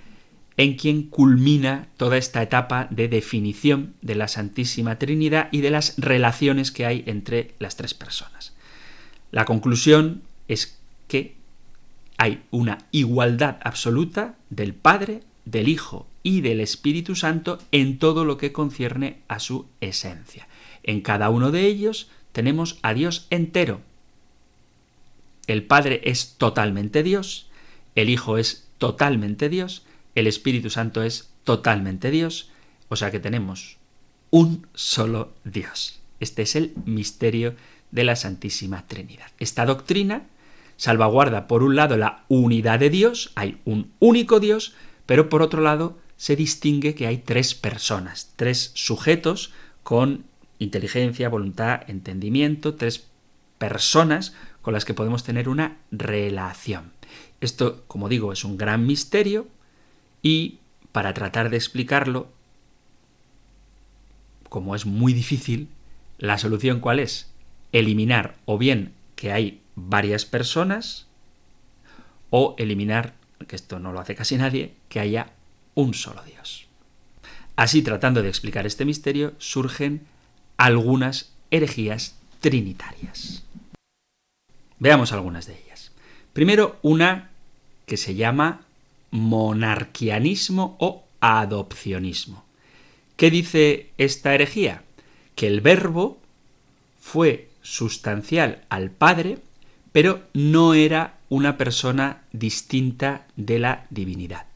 Speaker 1: en quien culmina toda esta etapa de definición de la Santísima Trinidad y de las relaciones que hay entre las tres personas. La conclusión es que hay una igualdad absoluta del Padre, del Hijo y del Espíritu Santo en todo lo que concierne a su esencia. En cada uno de ellos tenemos a Dios entero. El Padre es totalmente Dios, el Hijo es totalmente Dios, el Espíritu Santo es totalmente Dios, o sea que tenemos un solo Dios. Este es el misterio de la Santísima Trinidad. Esta doctrina salvaguarda por un lado la unidad de Dios, hay un único Dios, pero por otro lado se distingue que hay tres personas, tres sujetos con inteligencia, voluntad, entendimiento, tres personas con las que podemos tener una relación. Esto, como digo, es un gran misterio y para tratar de explicarlo, como es muy difícil, la solución cuál es? Eliminar o bien que hay varias personas o eliminar, que esto no lo hace casi nadie, que haya un solo Dios. Así, tratando de explicar este misterio, surgen algunas herejías trinitarias. Veamos algunas de ellas. Primero, una que se llama monarquianismo o adopcionismo. ¿Qué dice esta herejía? Que el verbo fue sustancial al Padre, pero no era una persona distinta de la divinidad.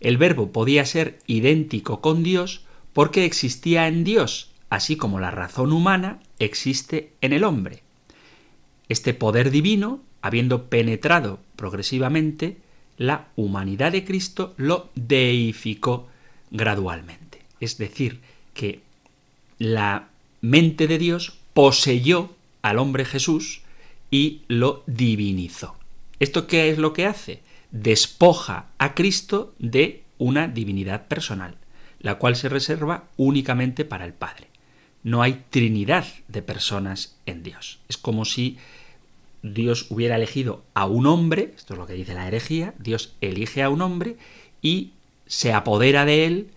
Speaker 1: El verbo podía ser idéntico con Dios porque existía en Dios, así como la razón humana existe en el hombre. Este poder divino, habiendo penetrado progresivamente, la humanidad de Cristo lo deificó gradualmente. Es decir, que la mente de Dios poseyó al hombre Jesús y lo divinizó. ¿Esto qué es lo que hace? Despoja a Cristo de una divinidad personal, la cual se reserva únicamente para el Padre. No hay trinidad de personas en Dios. Es como si Dios hubiera elegido a un hombre, esto es lo que dice la herejía, Dios elige a un hombre y se apodera de él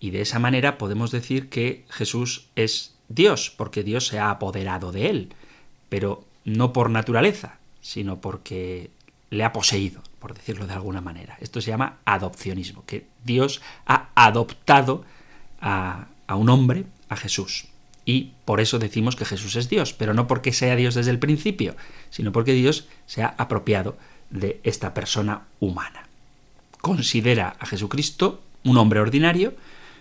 Speaker 1: y de esa manera podemos decir que Jesús es Dios, porque Dios se ha apoderado de él, pero no por naturaleza, sino porque le ha poseído, por decirlo de alguna manera. Esto se llama adopcionismo, que Dios ha adoptado a, un hombre, a Jesús. Y por eso decimos que Jesús es Dios, pero no porque sea Dios desde el principio, sino porque Dios se ha apropiado de esta persona humana. Considera a Jesucristo un hombre ordinario,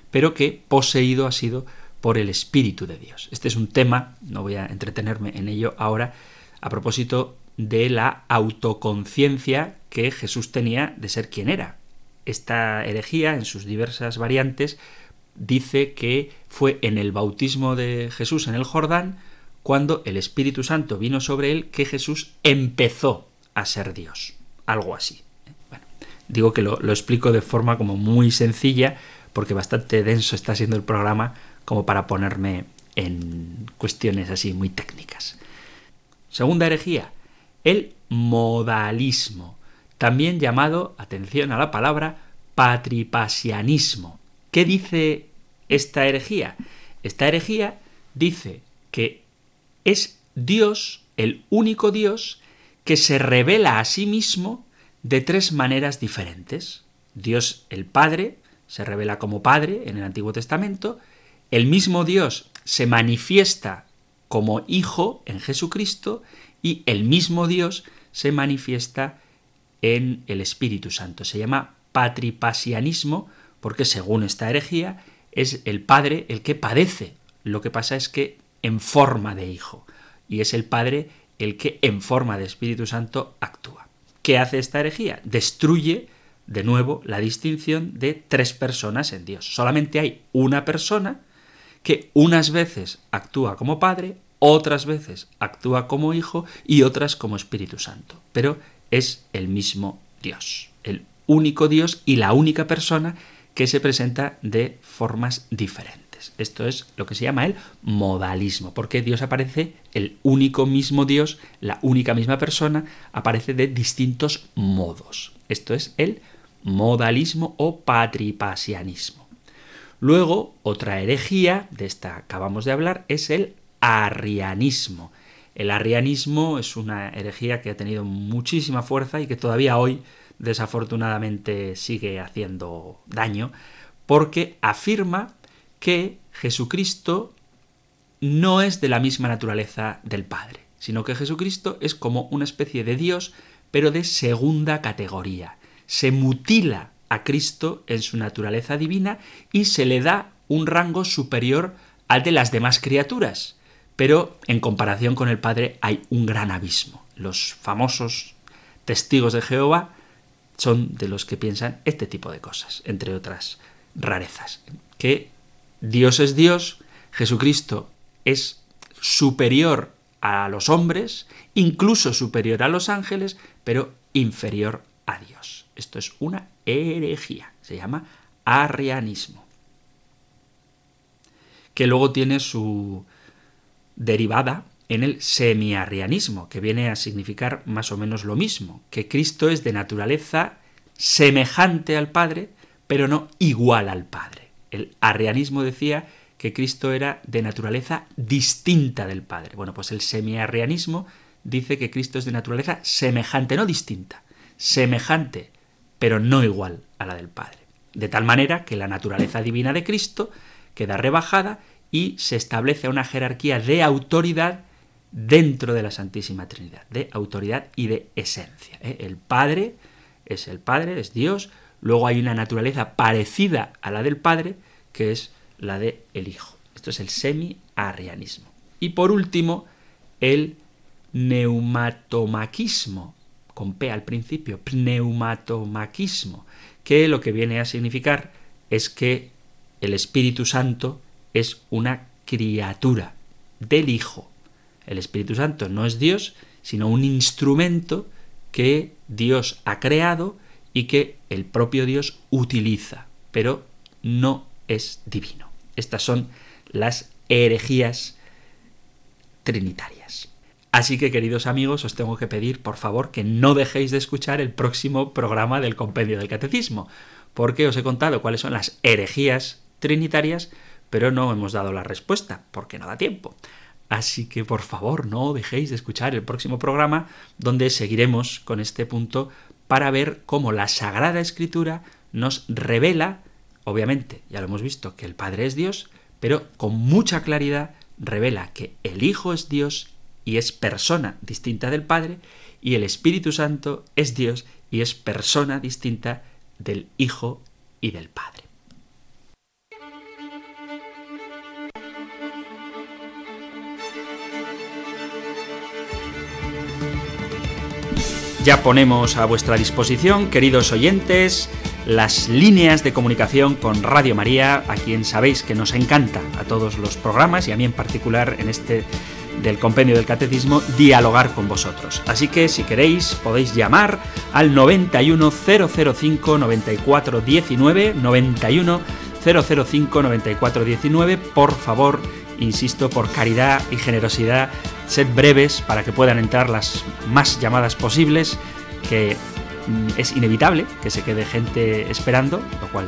Speaker 1: pero que poseído ha sido por el Espíritu de Dios. Este es un tema, no voy a entretenerme en ello ahora, a propósito de la autoconciencia que Jesús tenía de ser quien era. Esta herejía, en sus diversas variantes, dice que fue en el bautismo de Jesús en el Jordán, cuando el Espíritu Santo vino sobre él, que Jesús empezó a ser Dios. Algo así. Bueno, digo que lo, lo explico de forma como muy sencilla, porque bastante denso está siendo el programa como para ponerme en cuestiones así muy técnicas. Segunda herejía, el modalismo, también llamado, atención a la palabra, patripasianismo. ¿Qué dice esta herejía? Esta herejía dice que es Dios, el único Dios, que se revela a sí mismo de tres maneras diferentes. Dios el Padre se revela como Padre en el Antiguo Testamento, el mismo Dios se manifiesta como Hijo en Jesucristo y el mismo Dios se manifiesta en el Espíritu Santo. Se llama patripasianismo porque según esta herejía es el Padre el que padece. Lo que pasa es que en forma de Hijo. Y es el Padre el que en forma de Espíritu Santo actúa. ¿Qué hace esta herejía? Destruye de nuevo la distinción de tres personas en Dios. Solamente hay una persona que unas veces actúa como Padre, otras veces actúa como Hijo y otras como Espíritu Santo. Pero es el mismo Dios, el único Dios y la única persona que se presenta de formas diferentes. Esto es lo que se llama el modalismo, porque Dios aparece, el único mismo Dios, la única misma persona, aparece de distintos modos. Esto es el modalismo o patripasianismo. Luego, otra herejía, de esta acabamos de hablar, es el arrianismo. El arrianismo es una herejía que ha tenido muchísima fuerza y que todavía hoy desafortunadamente sigue haciendo daño, porque afirma que Jesucristo no es de la misma naturaleza del Padre, sino que Jesucristo es como una especie de Dios, pero de segunda categoría. Se mutila a Cristo en su naturaleza divina y se le da un rango superior al de las demás criaturas. Pero en comparación con el Padre hay un gran abismo. Los famosos testigos de Jehová son de los que piensan este tipo de cosas, entre otras rarezas. Que Dios es Dios, Jesucristo es superior a los hombres, incluso superior a los ángeles, pero inferior a Dios. Esto es una herejía, se llama arrianismo, que luego tiene su derivada en el semiarrianismo, que viene a significar más o menos lo mismo, que Cristo es de naturaleza semejante al Padre, pero no igual al Padre. El arrianismo decía que Cristo era de naturaleza distinta del Padre. Bueno, pues el semiarrianismo dice que Cristo es de naturaleza semejante, no distinta, semejante, pero no igual a la del Padre. De tal manera que la naturaleza divina de Cristo queda rebajada y se establece una jerarquía de autoridad dentro de la Santísima Trinidad, de autoridad y de esencia. ¿eh? El Padre es el Padre, es Dios, luego hay una naturaleza parecida a la del Padre, que es la del el Hijo. Esto es el semi-arrianismo. Y por último, el neumatomaquismo, con P al principio, pneumatomaquismo, que lo que viene a significar es que el Espíritu Santo es una criatura del Hijo. El Espíritu Santo no es Dios, sino un instrumento que Dios ha creado y que el propio Dios utiliza, pero no es divino. Estas son las herejías trinitarias. Así que, queridos amigos, os tengo que pedir, por favor, que no dejéis de escuchar el próximo programa del Compendio del Catecismo, porque os he contado cuáles son las herejías trinitarias, pero no hemos dado la respuesta, porque no da tiempo. Así que por favor no dejéis de escuchar el próximo programa donde seguiremos con este punto para ver cómo la Sagrada Escritura nos revela, obviamente, ya lo hemos visto, que el Padre es Dios, pero con mucha claridad revela que el Hijo es Dios y es persona distinta del Padre, y el Espíritu Santo es Dios y es persona distinta del Hijo y del Padre. Ya ponemos a vuestra disposición, queridos oyentes, las líneas de comunicación con Radio María, a quien sabéis que nos encanta a todos los programas y a mí en particular en este del compendio del catecismo, dialogar con vosotros. Así que si queréis podéis llamar al 91005 9419 91 005 9419, por favor, insisto, por caridad y generosidad sed breves para que puedan entrar las más llamadas posibles, que mm, es inevitable que se quede gente esperando, lo cual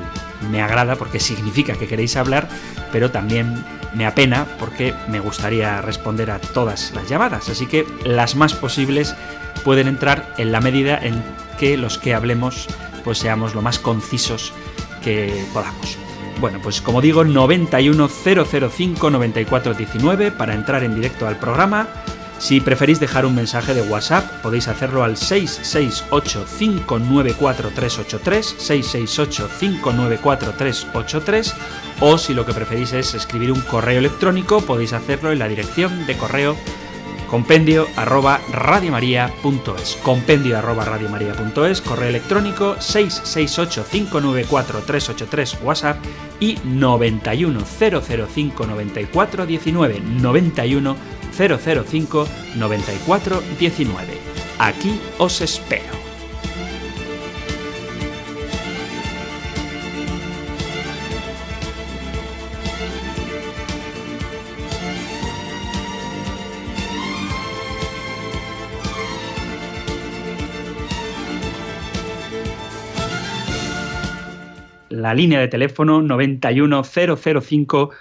Speaker 1: me agrada porque significa que queréis hablar, pero también me apena porque me gustaría responder a todas las llamadas. Así que las más posibles pueden entrar en la medida en que los que hablemos pues seamos lo más concisos que podamos. Bueno, pues como digo, 910059419 para entrar en directo al programa. Si preferís dejar un mensaje de WhatsApp, podéis hacerlo al 668-594-383, 668-594-383, o si lo que preferís es escribir un correo electrónico, podéis hacerlo en la dirección de correo compendio arroba radiomaria.es compendio arroba radiomaria.es correo electrónico 668 594 383 WhatsApp y 91 005 94 19 91 005 94 19 aquí os espero la línea de teléfono 91005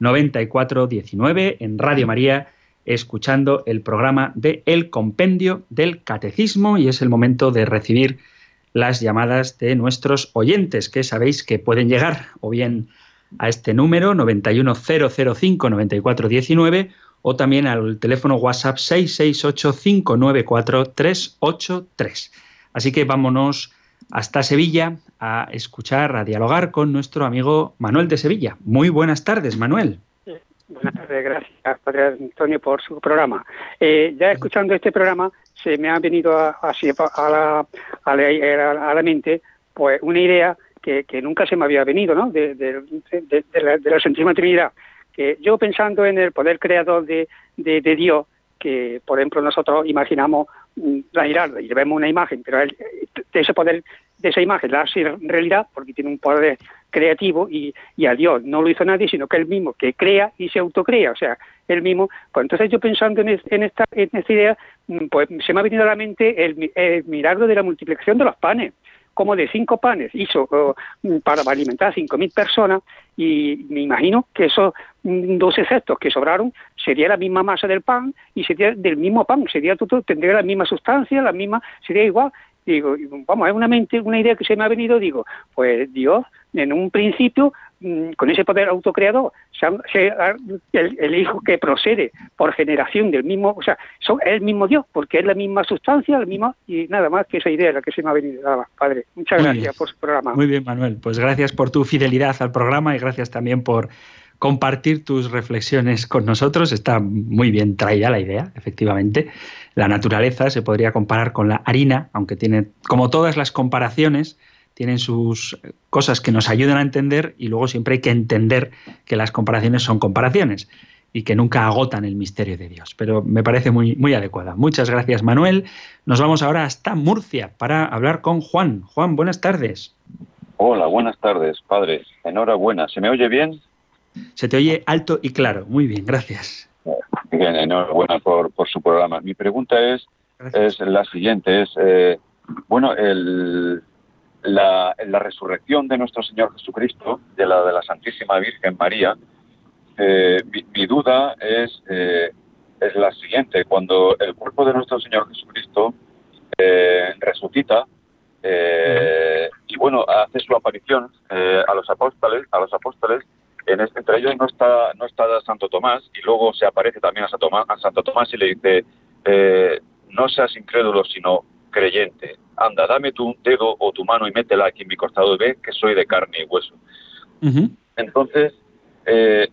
Speaker 1: 9419 en Radio María, escuchando el programa de El Compendio del Catecismo y es el momento de recibir las llamadas de nuestros oyentes, que sabéis que pueden llegar o bien a este número 91005 9419 o también al teléfono WhatsApp 668 594 383. Así que vámonos hasta Sevilla a escuchar, a dialogar con nuestro amigo Manuel de Sevilla. Muy buenas tardes, Manuel.
Speaker 4: Buenas tardes, gracias, Padre Antonio, por su programa. Eh, ya escuchando este programa, se me ha venido así a, la, a, la, mente pues una idea que, nunca se me había venido, ¿no? De, la, de la Santísima Trinidad. Que yo pensando en el poder creador de, de Dios, que por ejemplo nosotros imaginamos la mirada y vemos una imagen, pero de ese poder, de esa imagen la hace realidad porque tiene un poder creativo y, y a Dios no lo hizo nadie, sino que él mismo que crea y se autocrea, o sea, él mismo. Pues entonces yo pensando en, esta, en esta idea, pues se me ha venido a la mente el, el milagro de la multiplicación de los panes como de cinco panes hizo para alimentar a cinco mil personas y me imagino que esos dos efectos que sobraron sería la misma masa del pan y sería del mismo pan, sería todo, tendría la misma sustancia, la misma, sería igual. Digo, vamos, es una mente, una idea que se me ha venido, digo, pues Dios en un principio mm, con ese poder autocreador, el, hijo que procede por generación del mismo, o sea, son el mismo Dios, porque es la misma sustancia, el mismo, y nada más que esa idea la que se me ha venido. Nada más, padre. Muchas gracias por su programa.
Speaker 1: Muy bien, Manuel. Pues gracias por tu fidelidad al programa y gracias también por compartir tus reflexiones con nosotros. Está muy bien traída la idea, efectivamente. La naturaleza se podría comparar con la harina, aunque tiene, como todas las comparaciones, tienen sus cosas que nos ayudan a entender y luego siempre hay que entender que las comparaciones son comparaciones y que nunca agotan el misterio de Dios. Pero me parece muy, muy adecuada. Muchas gracias, Manuel. Nos vamos ahora hasta Murcia para hablar con Juan. Juan, buenas tardes.
Speaker 5: Hola, buenas tardes, padre. Enhorabuena. ¿Se me oye bien?
Speaker 1: Se te oye alto y claro. Muy bien, gracias.
Speaker 5: Bien, enhorabuena por, por su programa. Mi pregunta es, es la siguiente. Es, eh, bueno, el, la, la, resurrección de nuestro Señor Jesucristo, de la de la Santísima Virgen María, eh, mi, duda es, eh, es la siguiente. Cuando el cuerpo de nuestro Señor Jesucristo eh, resucita y bueno hace su aparición a los apóstoles, a los apóstoles, en este, entre ellos no está no está Santo Tomás y luego se aparece también a Santo Tomás, a Santo Tomás y le dice no seas incrédulo sino creyente anda, dame tu dedo o tu mano y métela aquí en mi costado y ve que soy de carne y hueso. Entonces, eh,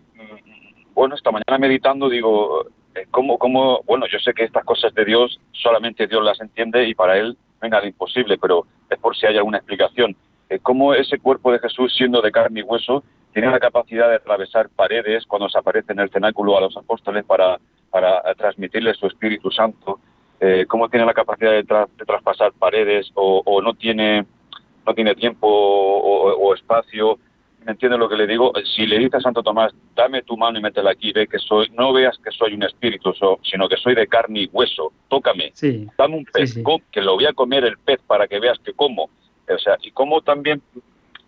Speaker 5: bueno, esta mañana meditando digo, eh, ¿cómo, ¿cómo, bueno, yo sé que estas cosas de Dios solamente Dios las entiende y para Él no hay nada imposible, pero es por si hay alguna explicación. Eh, ¿Cómo ese cuerpo de Jesús, siendo de carne y hueso, tiene la capacidad de atravesar paredes cuando se aparece en el cenáculo a los apóstoles para, para transmitirles su Espíritu Santo? Eh, cómo tiene la capacidad de, traspasar paredes o, no tiene no tiene tiempo o, espacio. ¿Me entiende lo que le digo? Si le dice a Santo Tomás, dame tu mano y métela aquí, ve que soy, no veas que soy un espíritu, sino que soy de carne y hueso, tócame, dame un pez, que lo voy a comer el pez para que veas que como. O sea, y como también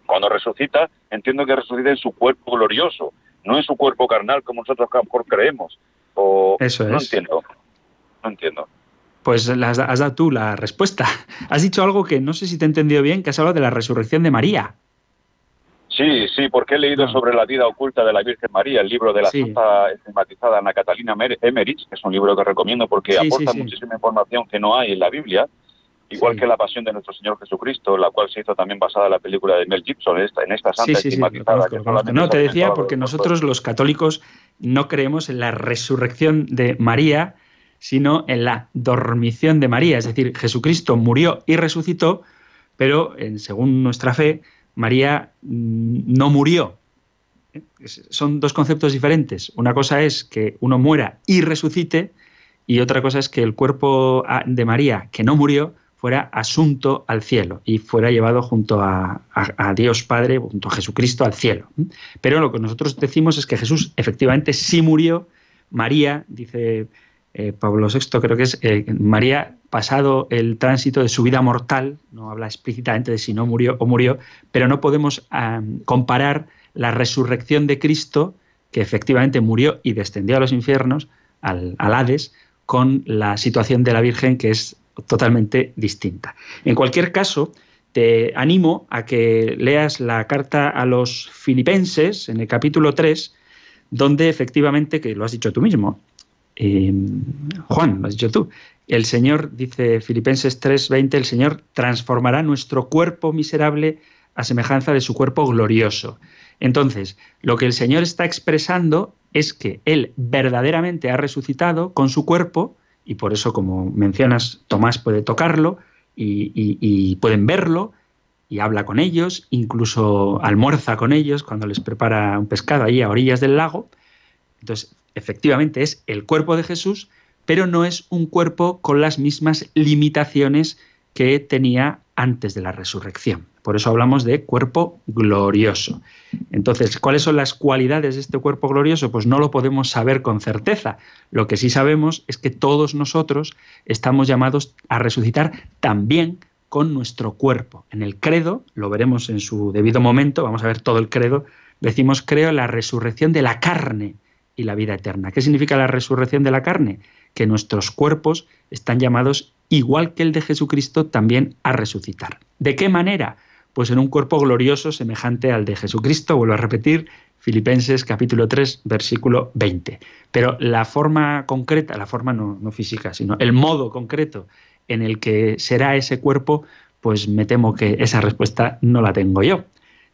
Speaker 5: cuando resucita, entiendo que resucita en su cuerpo glorioso, no en su cuerpo carnal como nosotros a lo mejor creemos. O,
Speaker 1: Eso
Speaker 5: no entiendo, no entiendo
Speaker 1: pues has, dado tú la respuesta. [laughs] Has dicho algo que no sé si te he entendido bien, que has hablado de la resurrección de María.
Speaker 5: Sí, sí, porque he leído ah. sobre la vida oculta de la Virgen María, el libro de la Santa estigmatizada Ana Catalina Emmerich, que es un libro que recomiendo porque aporta muchísima información que no hay en la Biblia, igual que la pasión de nuestro Señor Jesucristo, la cual se hizo también basada en la película de Mel Gibson, en esta Santa estigmatizada.
Speaker 1: no, te decía porque nosotros los católicos no creemos en la resurrección de María, sino en la dormición de María. Es decir, Jesucristo murió y resucitó, pero según nuestra fe, María mm, no murió. Son dos conceptos diferentes. Una cosa es que uno muera y resucite, y otra cosa es que el cuerpo ah, de María, que no murió, fuera asunto al cielo y fuera llevado junto a, a, Dios Padre, junto a Jesucristo al cielo. Pero lo que nosotros decimos es que Jesús efectivamente sí murió. María, dice eh, Pablo VI, creo que es eh, María, pasado el tránsito de su vida mortal, no habla explícitamente de si no murió o murió, pero no podemos comparar la resurrección de Cristo, que efectivamente murió y descendió a los infiernos, al, al Hades, con la situación de la Virgen, que es totalmente distinta. En cualquier caso, te animo a que leas la carta a los filipenses en el capítulo 3, donde efectivamente, que lo has dicho tú mismo, eh, Juan, lo has dicho tú, el Señor, dice Filipenses 3:20, el Señor transformará nuestro cuerpo miserable a semejanza de su cuerpo glorioso. Entonces, lo que el Señor está expresando es que Él verdaderamente ha resucitado con su cuerpo, y por eso, como mencionas, Tomás puede tocarlo y, y pueden verlo, y habla con ellos, incluso almuerza con ellos cuando les prepara un pescado ahí a orillas del lago. Entonces, efectivamente es el cuerpo de Jesús, pero no es un cuerpo con las mismas limitaciones que tenía antes de la resurrección. Por eso hablamos de cuerpo glorioso. Entonces, ¿cuáles son las cualidades de este cuerpo glorioso? Pues no lo podemos saber con certeza. Lo que sí sabemos es que todos nosotros estamos llamados a resucitar también con nuestro cuerpo. En el credo, lo veremos en su debido momento, vamos a ver todo el credo, decimos creo en la resurrección de la carne y la vida eterna. ¿Qué significa la resurrección de la carne? Que nuestros cuerpos están llamados, igual que el de Jesucristo, también a resucitar. ¿De qué manera? pues en un cuerpo glorioso semejante al de Jesucristo, vuelvo a repetir, Filipenses capítulo 3, versículo 20. Pero la forma concreta, la forma no, no física, sino el modo concreto en el que será ese cuerpo, pues me temo que esa respuesta no la tengo yo,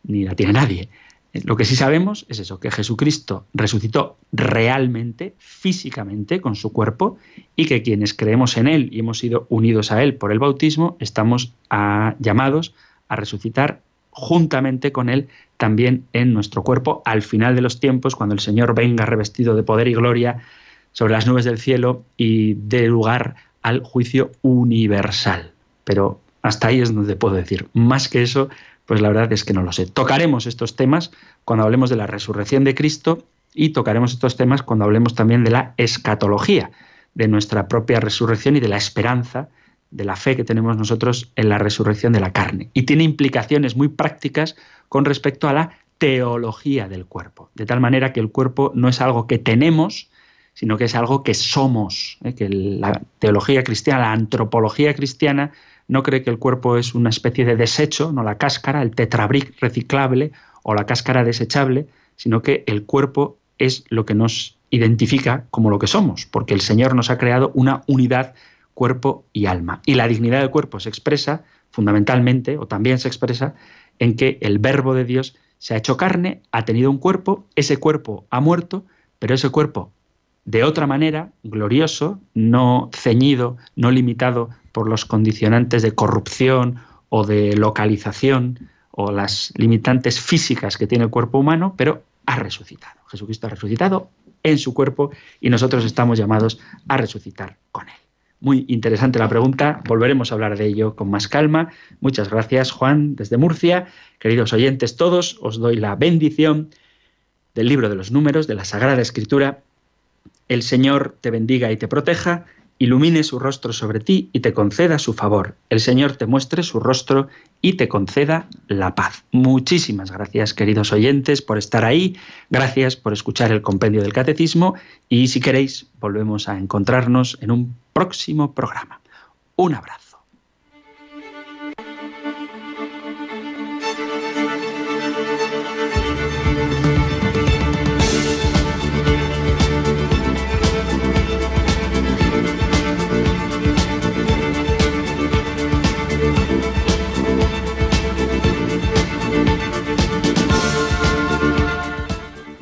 Speaker 1: ni la tiene nadie. Lo que sí sabemos es eso, que Jesucristo resucitó realmente, físicamente, con su cuerpo, y que quienes creemos en Él y hemos sido unidos a Él por el bautismo, estamos llamados a resucitar juntamente con Él también en nuestro cuerpo al final de los tiempos, cuando el Señor venga revestido de poder y gloria sobre las nubes del cielo y dé lugar al juicio universal. Pero hasta ahí es donde puedo decir. Más que eso, pues la verdad es que no lo sé. Tocaremos estos temas cuando hablemos de la resurrección de Cristo y tocaremos estos temas cuando hablemos también de la escatología, de nuestra propia resurrección y de la esperanza de la fe que tenemos nosotros en la resurrección de la carne. Y tiene implicaciones muy prácticas con respecto a la teología del cuerpo. De tal manera que el cuerpo no es algo que tenemos, sino que es algo que somos. ¿eh? Que la teología cristiana, la antropología cristiana, no cree que el cuerpo es una especie de desecho, no la cáscara, el tetrabric reciclable o la cáscara desechable, sino que el cuerpo es lo que nos identifica como lo que somos, porque el Señor nos ha creado una unidad cuerpo y alma. Y la dignidad del cuerpo se expresa fundamentalmente, o también se expresa, en que el verbo de Dios se ha hecho carne, ha tenido un cuerpo, ese cuerpo ha muerto, pero ese cuerpo de otra manera, glorioso, no ceñido, no limitado por los condicionantes de corrupción o de localización o las limitantes físicas que tiene el cuerpo humano, pero ha resucitado. Jesucristo ha resucitado en su cuerpo y nosotros estamos llamados a resucitar con él. Muy interesante la pregunta, volveremos a hablar de ello con más calma. Muchas gracias, Juan, desde Murcia. Queridos oyentes todos, os doy la bendición del libro de los números, de la Sagrada Escritura. El Señor te bendiga y te proteja, ilumine su rostro sobre ti y te conceda su favor. El Señor te muestre su rostro y te conceda la paz. Muchísimas gracias, queridos oyentes, por estar ahí. Gracias por escuchar el compendio del Catecismo y si queréis, volvemos a encontrarnos en un próximo programa. Un abrazo.